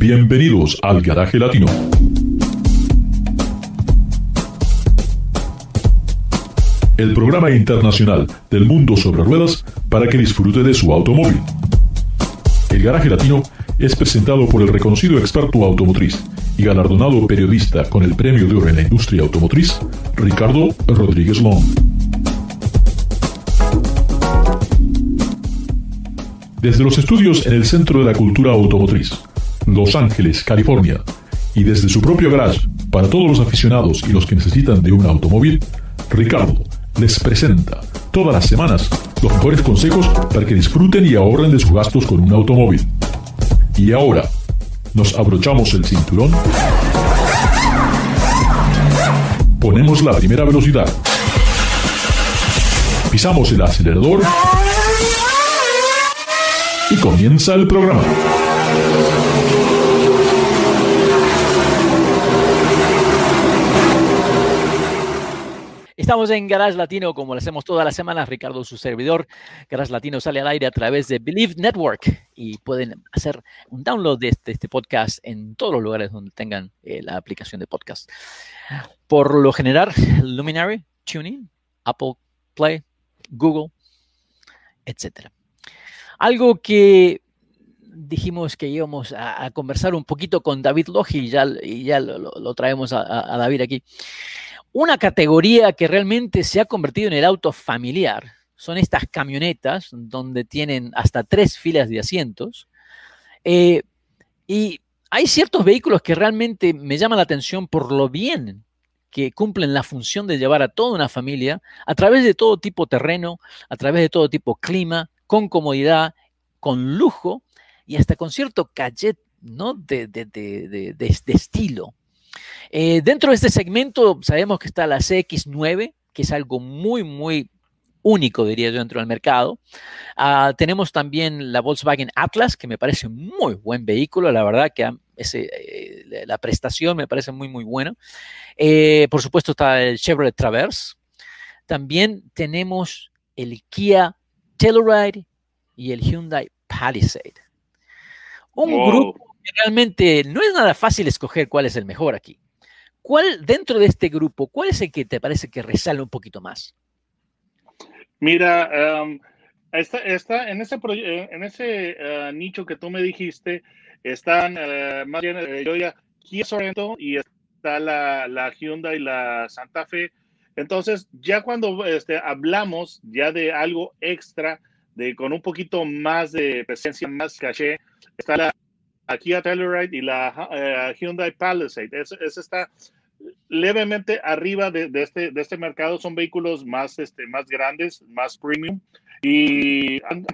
Bienvenidos al Garaje Latino. El programa internacional del mundo sobre ruedas para que disfrute de su automóvil. El Garaje Latino es presentado por el reconocido experto automotriz y galardonado periodista con el Premio de Oro en la Industria Automotriz, Ricardo Rodríguez Long. Desde los estudios en el Centro de la Cultura Automotriz, Los Ángeles, California, y desde su propio garage para todos los aficionados y los que necesitan de un automóvil, Ricardo les presenta todas las semanas los mejores consejos para que disfruten y ahorren de sus gastos con un automóvil. Y ahora, nos abrochamos el cinturón, ponemos la primera velocidad, pisamos el acelerador y comienza el programa. Estamos en Garage Latino, como lo hacemos todas las semanas. Ricardo, su servidor. Garage Latino sale al aire a través de Believe Network y pueden hacer un download de este, este podcast en todos los lugares donde tengan eh, la aplicación de podcast. Por lo general, Luminary, Tuning, Apple Play, Google, etc. Algo que dijimos que íbamos a, conversar un poquito con David Logi y ya, y ya lo, traemos a David aquí. Una categoría que realmente se ha convertido en el auto familiar son estas camionetas donde tienen hasta tres filas de asientos. Eh, y hay ciertos vehículos que realmente me llaman la atención por lo bien que cumplen la función de llevar a toda una familia a través de todo tipo de terreno, a través de todo tipo de clima, con comodidad, con lujo y hasta con cierto cachet ¿no? de, de estilo. Eh, dentro de este segmento sabemos que está la CX9, que es algo muy, muy único, diría yo, dentro del mercado. Ah, tenemos también la Volkswagen Atlas, que me parece muy buen vehículo, la verdad que eh, la prestación me parece muy, muy buena. Eh, por supuesto está el Chevrolet Traverse. También tenemos el Kia Telluride y el Hyundai Palisade. Un grupo realmente no es nada fácil escoger cuál es el mejor aquí. ¿Cuál, dentro de este grupo, cuál es el que te parece que resale un poquito más? Mira, um, en ese, eh, en ese uh, nicho que tú me dijiste, están uh, más bien eh, yo Kia Sorento y está la, la, Hyundai y la Santa Fe. Entonces, ya cuando este, hablamos ya de algo extra, de con un poquito más de presencia, más caché, está la Kia Telluride y la eh, Hyundai Palisade. Ese, está levemente arriba de, este, de este mercado. Son vehículos más, este, más grandes, más premium. Y han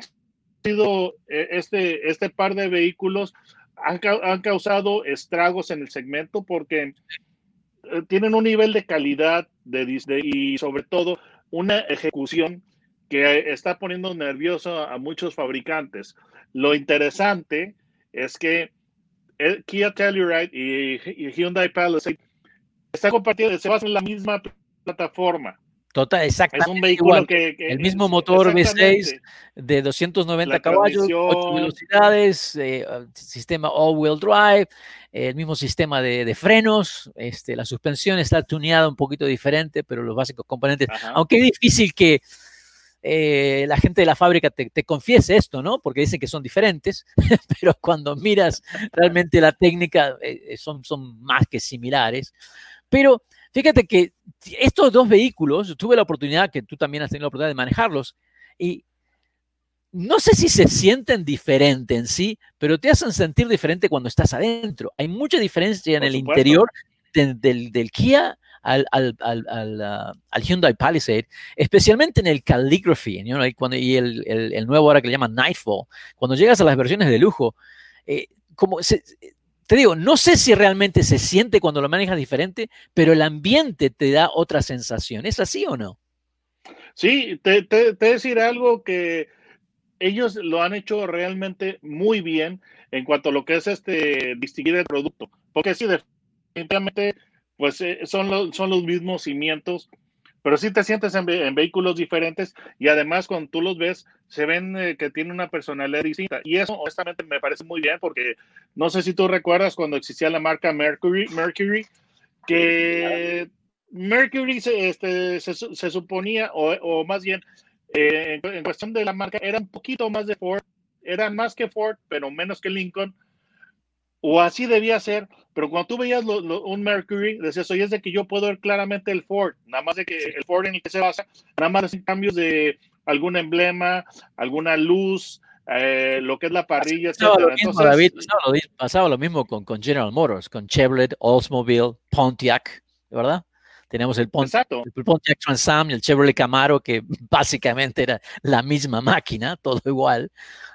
sido eh, este, este par de vehículos han, han causado estragos en el segmento porque eh, tienen un nivel de calidad de, y sobre todo una ejecución que está poniendo nervioso a muchos fabricantes. Lo interesante es que el Kia Telluride y, Hyundai Palisade están compartiendo, se basan en la misma plataforma. Total, exactamente. Es un vehículo igual. que, que, El mismo motor V6 de 290 La caballos, 8 transmisión. velocidades, eh, sistema all-wheel drive, el mismo sistema de, de frenos, este, la suspensión está tuneada un poquito diferente, pero los básicos componentes, Ajá. aunque es difícil que eh, la gente de la fábrica te, te confiese esto, ¿no? Porque dicen que son diferentes, pero cuando miras realmente la técnica eh, son, son más que similares. Pero fíjate que estos dos vehículos, tuve la oportunidad, que tú también has tenido la oportunidad de manejarlos, y no sé si se sienten diferente en sí, pero te hacen sentir diferente cuando estás adentro. Hay mucha diferencia en el interior de- del, del Kia al, al, al, al, al Hyundai Palisade, especialmente en el calligraphy you know, y, cuando, y el, el, el nuevo ahora que le llaman Nightfall. Cuando llegas a las versiones de lujo, eh, como se- te digo, no sé si realmente se siente cuando lo manejas diferente, pero el ambiente te da otra sensación. ¿Es así o no? Sí, te, te, te decir algo que ellos lo han hecho realmente muy bien en cuanto a lo que es este distinguir el producto, porque sí, definitivamente, pues eh, son, los, son los mismos cimientos, pero sí te sientes en, ve- en vehículos diferentes y además cuando tú los ves, se ven eh, que tienen una personalidad distinta. Y eso honestamente me parece muy bien porque no sé si tú recuerdas cuando existía la marca Mercury, Mercury que Mercury se, este, se, se suponía, o, o más bien, eh, en cuestión de la marca, era un poquito más de Ford, era más que Ford, pero menos que Lincoln, o así debía ser, pero cuando tú veías lo- lo- un Mercury, decías, oye, es de que yo puedo ver claramente el Ford, nada más de que el Ford en el que se basa, nada más en cambios de algún emblema, alguna luz, eh, lo que es la parrilla, Pasaba lo mismo, Entonces, David, pasaba lo, di- pasaba lo mismo con, con General Motors, con Chevrolet, Oldsmobile, Pontiac, ¿verdad? Tenemos el, Pon- exacto. el Pontiac Trans Am y el Chevrolet Camaro, que básicamente era la misma máquina, todo igual.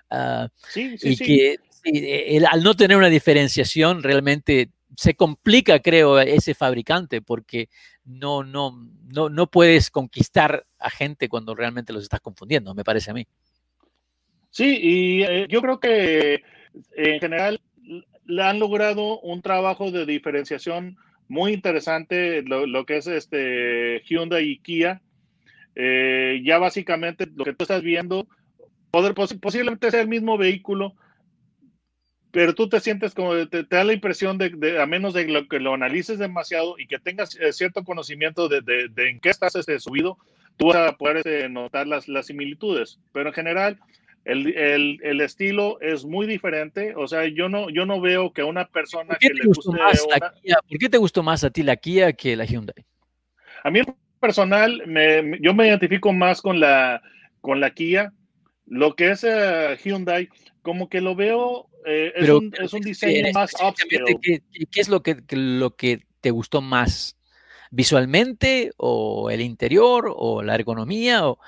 Ah, Sí, sí, y sí. que sí, el- al no tener una diferenciación, realmente se complica, creo, ese fabricante, porque no, no, no, no puedes conquistar a gente cuando realmente los estás confundiendo, me parece a mí. Sí, y eh, yo creo que en general le han logrado un trabajo de diferenciación muy interesante lo, que es este Hyundai y Kia. Eh, ya básicamente lo que tú estás viendo, poder, pos- posiblemente sea el mismo vehículo, pero tú te sientes como, te, te da la impresión de, de, a menos de lo que lo analices demasiado y que tengas eh, cierto conocimiento de, de, de en qué estás este, subido, tú vas a poder este, notar las, las similitudes. Pero en general, el, el, el, estilo es muy diferente. O sea, yo no, yo no veo que una persona ¿Por qué que le guste más una... la Kia? ¿Por qué te gustó más a ti la Kia que la Hyundai? A mí en personal, me, yo me identifico más con la, con la Kia. Lo que es uh, Hyundai, como que lo veo, eh, es, Pero, un, es, un, diseño más upscale. ¿qué, ¿Qué es lo que, lo que te gustó más? ¿Visualmente o el interior o la ergonomía? O,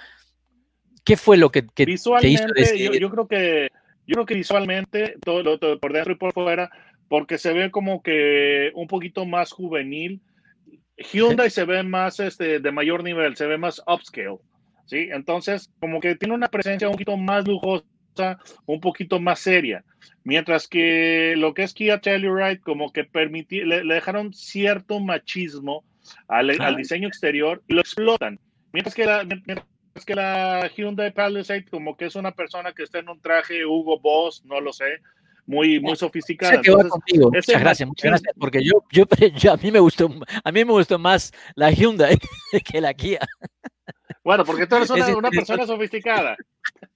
¿Qué fue lo que, que visualmente, te hizo? Yo, yo, creo que yo creo que visualmente todo, todo, por dentro y por fuera, porque se ve como que un poquito más juvenil. Hyundai ¿Sí? se ve más este, de mayor nivel, se ve más upscale. ¿sí? Entonces, como que tiene una presencia un poquito más lujosa, un poquito más seria. Mientras que lo que es Kia Telluride, como que permití, le, le dejaron cierto machismo al, ah. al, diseño exterior y lo explotan. Mientras que la, mientras que la Hyundai Palisade, como que es una persona que está en un traje Hugo Boss, no lo sé, muy, muy sofisticada. contigo. Muchas gracias, muchas gracias, porque yo, yo, yo, a mí me gustó, a mí me gustó más la Hyundai que la Kia. Bueno, porque tú eres una, una persona sofisticada.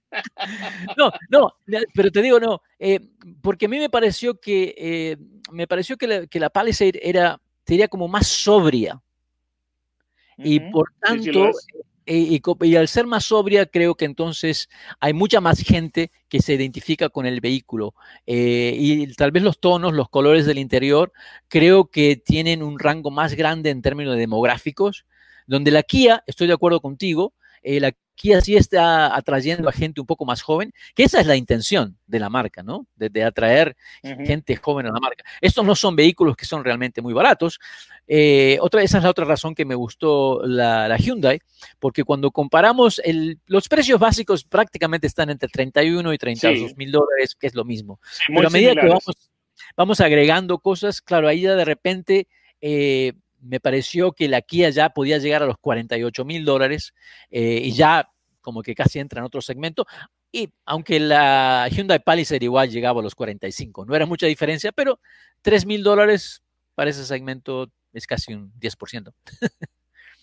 No, no, pero te digo no, eh, porque a mí me pareció que eh, me pareció que la, que la Palisade era sería como más sobria uh -huh. y por tanto sí, sí y, y, al ser más sobria, creo que entonces hay mucha más gente que se identifica con el vehículo. Eh, y tal vez los tonos, los colores del interior, creo que tienen un rango más grande en términos demográficos, donde la Kia, estoy de acuerdo contigo, eh, la Kia sí está atrayendo a gente un poco más joven, que esa es la intención de la marca, ¿no? De, de atraer uh -huh. gente joven a la marca. Estos no son vehículos que son realmente muy baratos. Eh, otra, esa es la otra razón que me gustó la, la Hyundai, porque cuando comparamos, el, los precios básicos prácticamente están entre 31 y 32 mil sí. dólares, que es lo mismo. Sí, Pero a medida similares. que vamos, vamos agregando cosas, claro, ahí ya de repente... Eh, me pareció que la Kia ya podía llegar a los 48 mil dólares eh, y ya como que casi entra en otro segmento. Y aunque la Hyundai Palisade igual llegaba a los 45, no era mucha diferencia, pero 3 mil dólares para ese segmento es casi un 10%.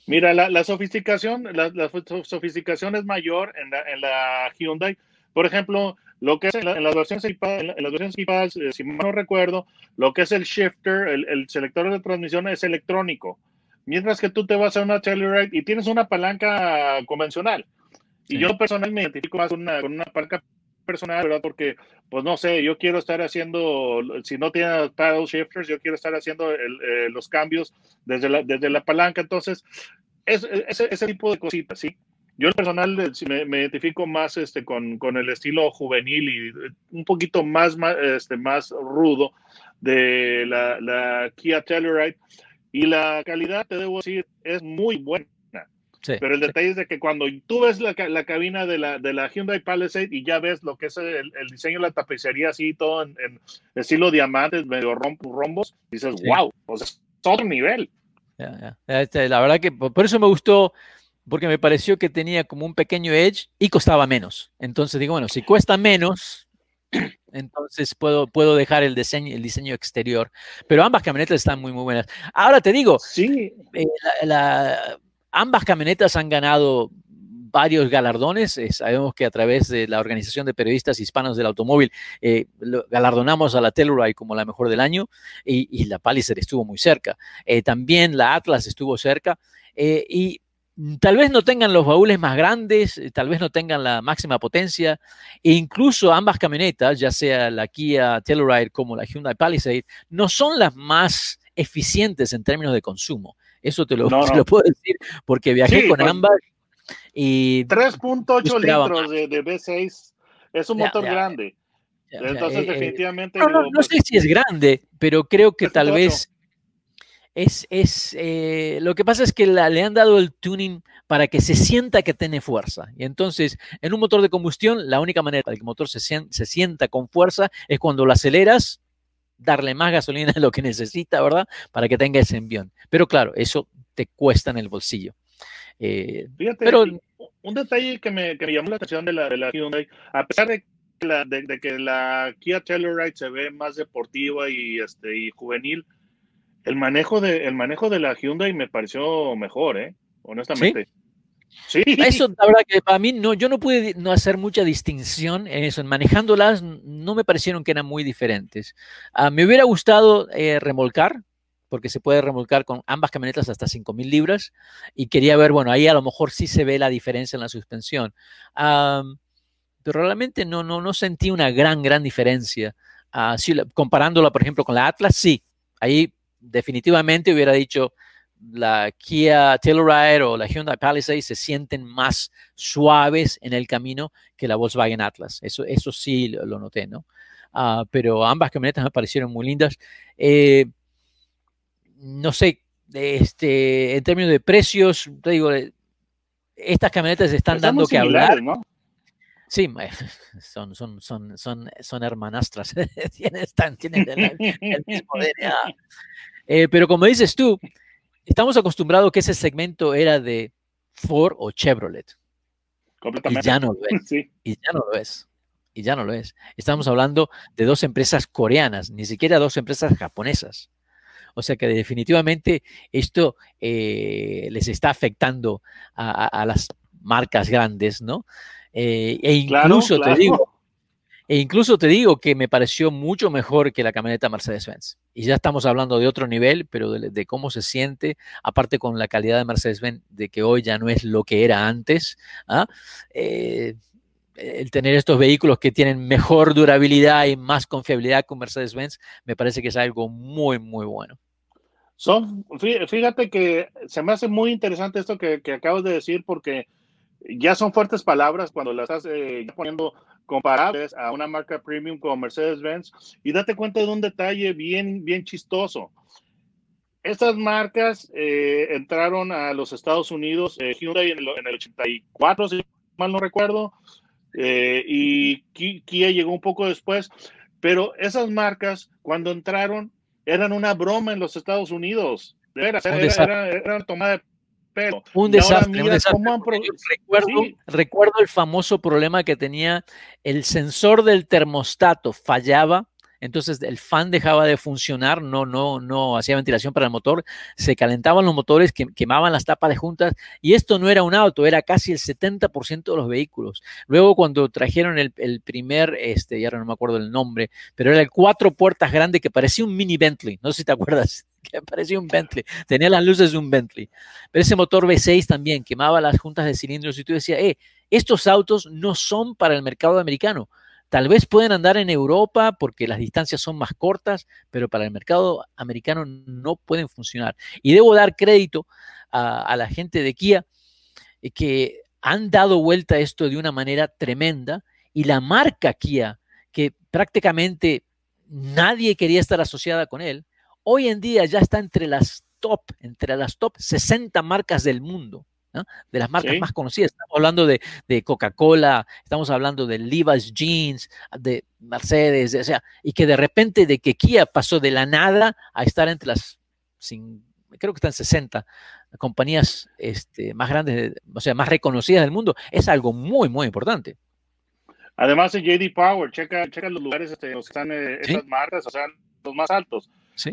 Mira, la, sofisticación, la, sofisticación es mayor en la, en la Hyundai. Por ejemplo, lo que es en, las versiones en, las versiones eh, si no recuerdo, lo que es el shifter, el, selector de transmisión es electrónico. Mientras que tú te vas a una Telluride y tienes una palanca convencional. Y yo personalmente me identifico más con una, con una palanca personal, ¿verdad? Porque, pues no sé, yo quiero estar haciendo, si no tiene paddle shifters, yo quiero estar haciendo eh, los cambios desde la, desde la palanca. Entonces, es, ese tipo de cositas, ¿sí? Yo en personal me, me, identifico más este, con, con, el estilo juvenil y eh, un poquito más, más, este, más rudo de la, la Kia Telluride. Y la calidad, te debo decir, es muy buena. Pero el detalle es de que cuando tú ves la, la, cabina de la, de la Hyundai Palisade y ya ves lo que es el, el diseño de la tapicería así, todo en, estilo diamantes, medio rombos, dices, wow, pues es otro nivel. Este, la verdad que por eso me gustó porque me pareció que tenía como un pequeño edge y costaba menos. Entonces digo, bueno, si cuesta menos, entonces puedo, puedo dejar el diseño, el diseño exterior. Pero ambas camionetas están muy, muy buenas. Ahora te digo, sí. Eh, ambas camionetas han ganado varios galardones. Eh, sabemos que a través de la Organización de Periodistas Hispanos del Automóvil eh, galardonamos a la Telluride como la mejor del año y, la Palisade estuvo muy cerca. también la Atlas estuvo cerca. y Mm, tal vez no tengan los baúles más grandes, eh, tal vez no tengan la máxima potencia, e incluso ambas camionetas, ya sea la Kia Telluride como la Hyundai Palisade, no son las más eficientes en términos de consumo. Eso te lo, puedo decir porque viajé con ambas y 3.8 litros de, de, V6 es un motor grande. Entonces, eh, eh, definitivamente. no, no, sé si es grande, pero creo que tal vez es, es eh, lo que pasa es que le han dado el tuning para que se sienta que tiene fuerza. Y entonces, en un motor de combustión, la única manera de que el motor se, se sienta con fuerza es cuando lo aceleras, darle más gasolina de lo que necesita, ¿verdad? Para que tenga ese envión. Pero claro, eso te cuesta en el bolsillo. Eh, Fíjate, pero, un detalle que me, que me, llamó la atención de la, de la Hyundai, a pesar de, de, que la Kia Telluride se ve más deportiva y, este, y juvenil, el manejo de, el manejo de la Hyundai me pareció mejor, ¿eh? honestamente. ¿Sí? Eso, la verdad que para mí no, yo no pude no hacer mucha distinción en eso. Manejándolas no me parecieron que eran muy diferentes. Ah, me hubiera gustado eh, remolcar, porque se puede remolcar con ambas camionetas hasta 5.000 libras. Y quería ver, bueno, ahí a lo mejor sí se ve la diferencia en la suspensión. pero realmente no, no, no sentí una gran, gran diferencia. Uh, comparándola, por ejemplo, con la Atlas, sí. Ahí definitivamente hubiera dicho la Kia Telluride o la Hyundai Palisade se sienten más suaves en el camino que la Volkswagen Atlas. Eso, eso sí lo, noté, ¿no? Ah, pero ambas camionetas me parecieron muy lindas. Eh, no sé, este, en términos de precios, te digo, eh, estas camionetas están dando que hablar. ¿no? Sí, son, son, son, son, son hermanastras, tienen, tienen el, mismo DNA. Eh, pero como dices tú, estamos acostumbrados que ese segmento era de Ford o Chevrolet. Completamente. Y ya no lo es. Y ya no lo es. Y ya no lo es. Estamos hablando de dos empresas coreanas, ni siquiera dos empresas japonesas. O sea que definitivamente esto eh, les está afectando a, las marcas grandes, ¿no? Eh, e incluso te digo, e incluso te digo que me pareció mucho mejor que la camioneta Mercedes-Benz. Y ya estamos hablando de otro nivel, pero de, cómo se siente, aparte con la calidad de Mercedes-Benz, de que hoy ya no es lo que era antes. ¿ah? Eh, el tener estos vehículos que tienen mejor durabilidad y más confiabilidad con Mercedes-Benz, me parece que es algo muy, muy bueno. Son, fíjate que se me hace muy interesante esto que, acabas de decir, porque ya son fuertes palabras cuando las estás eh, poniendo comparables a una marca premium como Mercedes-Benz. Y date cuenta de un detalle bien, bien chistoso. Estas marcas eh, entraron a los Estados Unidos, eh, Hyundai en el, en el, 84, si mal no recuerdo, y Kia llegó un poco después, pero esas marcas cuando entraron eran una broma en los Estados Unidos. Era, era, tomada de pelo. Un desastre. recuerdo, recuerdo el famoso problema que tenía el sensor del termostato, fallaba entonces el fan dejaba de funcionar, no, no, no hacía ventilación para el motor, se calentaban los motores, quemaban las tapas de juntas y esto no era un auto, era casi el 70% de los vehículos. Luego cuando trajeron el, primer, este, ya no me acuerdo el nombre, pero era el cuatro puertas grande que parecía un mini Bentley, no sé si te acuerdas que parecía un Bentley, tenía las luces de un Bentley. Pero ese motor V6 también quemaba las juntas de cilindros y tú decías, eh, estos autos no son para el mercado americano. Tal vez pueden andar en Europa porque las distancias son más cortas, pero para el mercado americano no pueden funcionar. Y debo dar crédito a, la gente de Kia eh, que han dado vuelta a esto de una manera tremenda y la marca Kia, que prácticamente nadie quería estar asociada con él, hoy en día ya está entre las top, entre las top 60 marcas del mundo de las marcas más conocidas. Estamos hablando de, Coca-Cola, estamos hablando de Levi's Jeans, de Mercedes, o sea, y que de repente de que Kia pasó de la nada a estar entre las, creo que están 60 compañías este, más grandes, o sea, más reconocidas del mundo, es algo muy, muy importante. Además, en JD Power, checa, checa los lugares este, donde están eh, esas marcas, o sea, los más altos.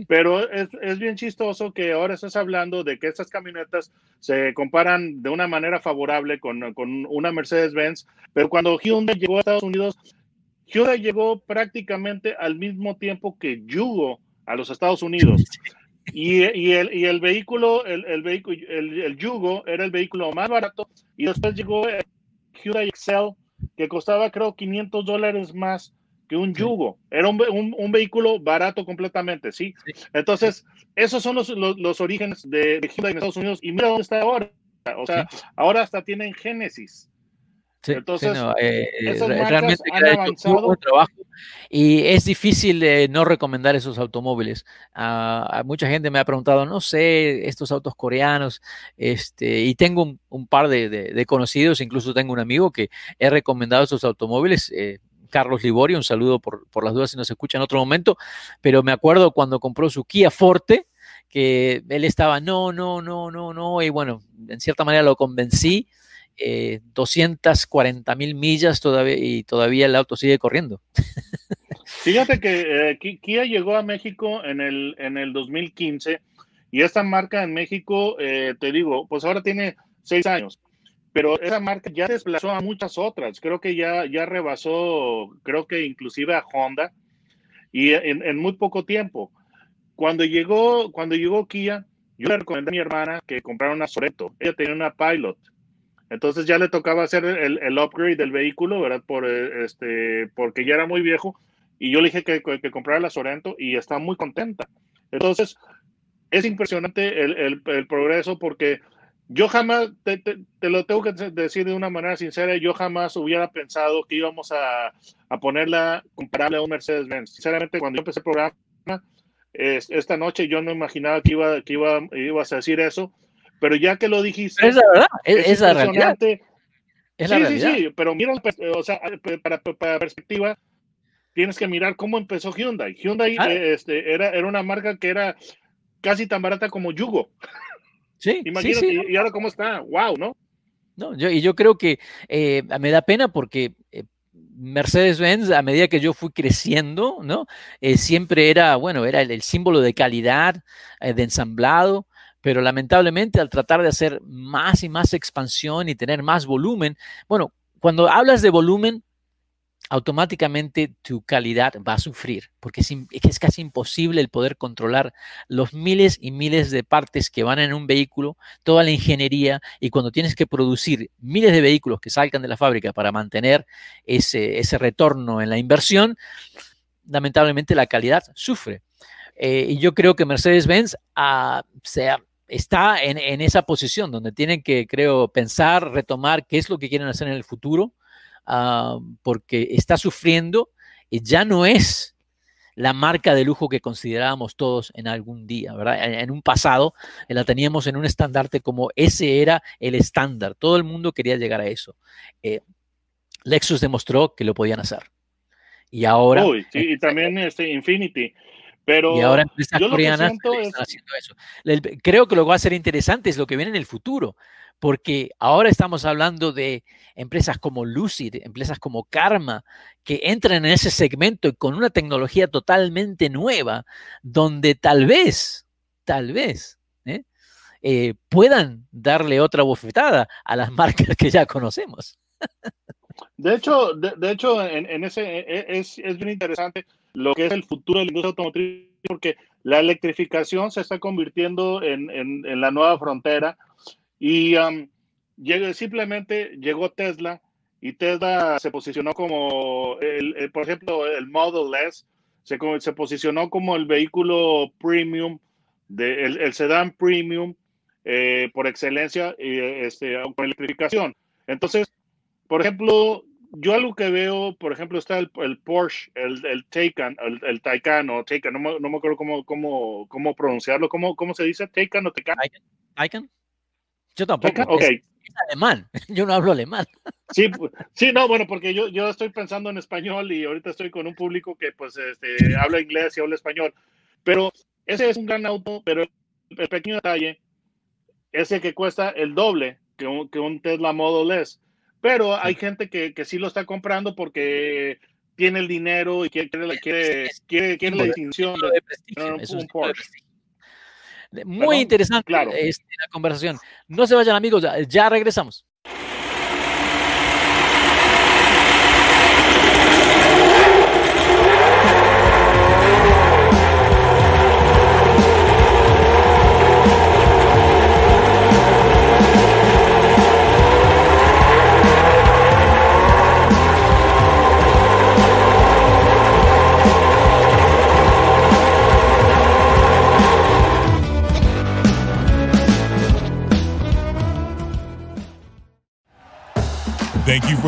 Pero es, es, bien chistoso que ahora estás hablando de que estas camionetas se comparan de una manera favorable con, con una Mercedes-Benz, pero cuando Hyundai llegó a Estados Unidos, Hyundai llegó prácticamente al mismo tiempo que Yugo a los Estados Unidos. Y, y, el, y el, vehículo, el, el vehículo, el, el, Yugo era el vehículo más barato y después llegó el Hyundai Excel que costaba creo 500 dólares más un yugo. Era un, vehículo barato completamente, ¿sí? Entonces, esos son los, orígenes de, Hyundai en Estados Unidos. Y mira dónde está ahora. O sea, ahora hasta tienen Génesis. Entonces, eh, realmente han avanzado. trabajo y es difícil no recomendar esos automóviles. Uh, mucha gente me ha preguntado, no sé, estos autos coreanos, este, y tengo un, par de, conocidos, incluso tengo un amigo que he recomendado esos automóviles. Eh, Carlos Liborio, un saludo por, las dudas si nos escucha en otro momento, pero me acuerdo cuando compró su Kia Forte, que él estaba, no, no, no, no, no, y bueno, en cierta manera lo convencí, 240 eh, mil millas todavía y todavía el auto sigue corriendo. Fíjate que eh, Kia llegó a México en el, en el 2015 y esta marca en México, eh, te digo, pues ahora tiene seis años pero esa marca ya desplazó a muchas otras. Creo que ya, ya rebasó, creo que inclusive a Honda, y en, muy poco tiempo. Cuando llegó, cuando llegó Kia, yo le recomendé a mi hermana que comprara una Soreto. Ella tenía una Pilot. Entonces ya le tocaba hacer el, el upgrade del vehículo, ¿verdad? Por, este, porque ya era muy viejo. Y yo le dije que, que, comprara la Sorento y está muy contenta. Entonces, es impresionante el, el progreso porque yo jamás, te, lo tengo que decir de una manera sincera, yo jamás hubiera pensado que íbamos a, ponerla comparable a un Mercedes-Benz. Sinceramente, cuando yo empecé el programa, esta noche yo no imaginaba que, iba, que iba, ibas a decir eso, pero ya que lo dijiste... Es la verdad, es, la realidad. Es la sí, sí, sí, pero mira, o sea, para, para, perspectiva, tienes que mirar cómo empezó Hyundai. Hyundai ah. este, era, era una marca que era casi tan barata como Yugo. Sí, Imagínate, y ahora cómo está, wow, ¿no? No, yo, y yo creo que eh, me da pena porque eh, Mercedes-Benz, a medida que yo fui creciendo, ¿no? Eh, siempre era, bueno, era el, símbolo de calidad, de ensamblado, pero lamentablemente al tratar de hacer más y más expansión y tener más volumen, bueno, cuando hablas de volumen, automáticamente tu calidad va a sufrir, porque es, casi imposible el poder controlar los miles y miles de partes que van en un vehículo, toda la ingeniería, y cuando tienes que producir miles de vehículos que salgan de la fábrica para mantener ese, ese retorno en la inversión, lamentablemente la calidad sufre. Eh, y yo creo que Mercedes-Benz ah, está en, en, esa posición donde tienen que, creo, pensar, retomar qué es lo que quieren hacer en el futuro Ah, porque está sufriendo y ya no es la marca de lujo que considerábamos todos en algún día, ¿verdad? En, un pasado eh, la teníamos en un estandarte como ese era el estándar, todo el mundo quería llegar a eso. Eh, Lexus demostró que lo podían hacer. Y ahora... y también este Infinity. Pero y ahora empresas coreanas están haciendo eso. Creo que lo que va a ser interesante es lo que viene en el futuro, porque ahora estamos hablando de empresas como Lucid, empresas como Karma, que entran en ese segmento con una tecnología totalmente nueva, donde tal vez, tal vez, ¿eh? Eh, puedan darle otra bofetada a las marcas que ya conocemos. De hecho, de, hecho en, ese e, e, es, es, bien interesante lo que es el futuro de la industria automotriz, porque la electrificación se está convirtiendo en, en, la nueva frontera y um, simplemente llegó Tesla y Tesla se posicionó como, el, por ejemplo, el Model S, se, se posicionó como el vehículo premium, de, el, el sedán premium eh, por excelencia este, con electrificación. Entonces, por ejemplo, yo algo que veo, por ejemplo, está el, Porsche, el, el Taycan, el, el Taycan o Taycan, no me, no me acuerdo cómo, cómo, cómo pronunciarlo, ¿Cómo, ¿cómo se dice? Taycan o Taycan. Taycan. Yo tampoco. Okay. Es, alemán, yo no hablo alemán. Sí, sí, no, bueno, porque yo, yo estoy pensando en español y ahorita estoy con un público que pues este, habla inglés y habla español. Pero ese es un gran auto, pero el pequeño detalle es el que cuesta el doble que un, que un Tesla Model S. Pero hay gente que, que sí lo está comprando porque tiene el dinero y quiere, quiere, quiere, quiere la distinción de, un Porsche. Muy interesante este, la conversación. No se vayan amigos, ya regresamos.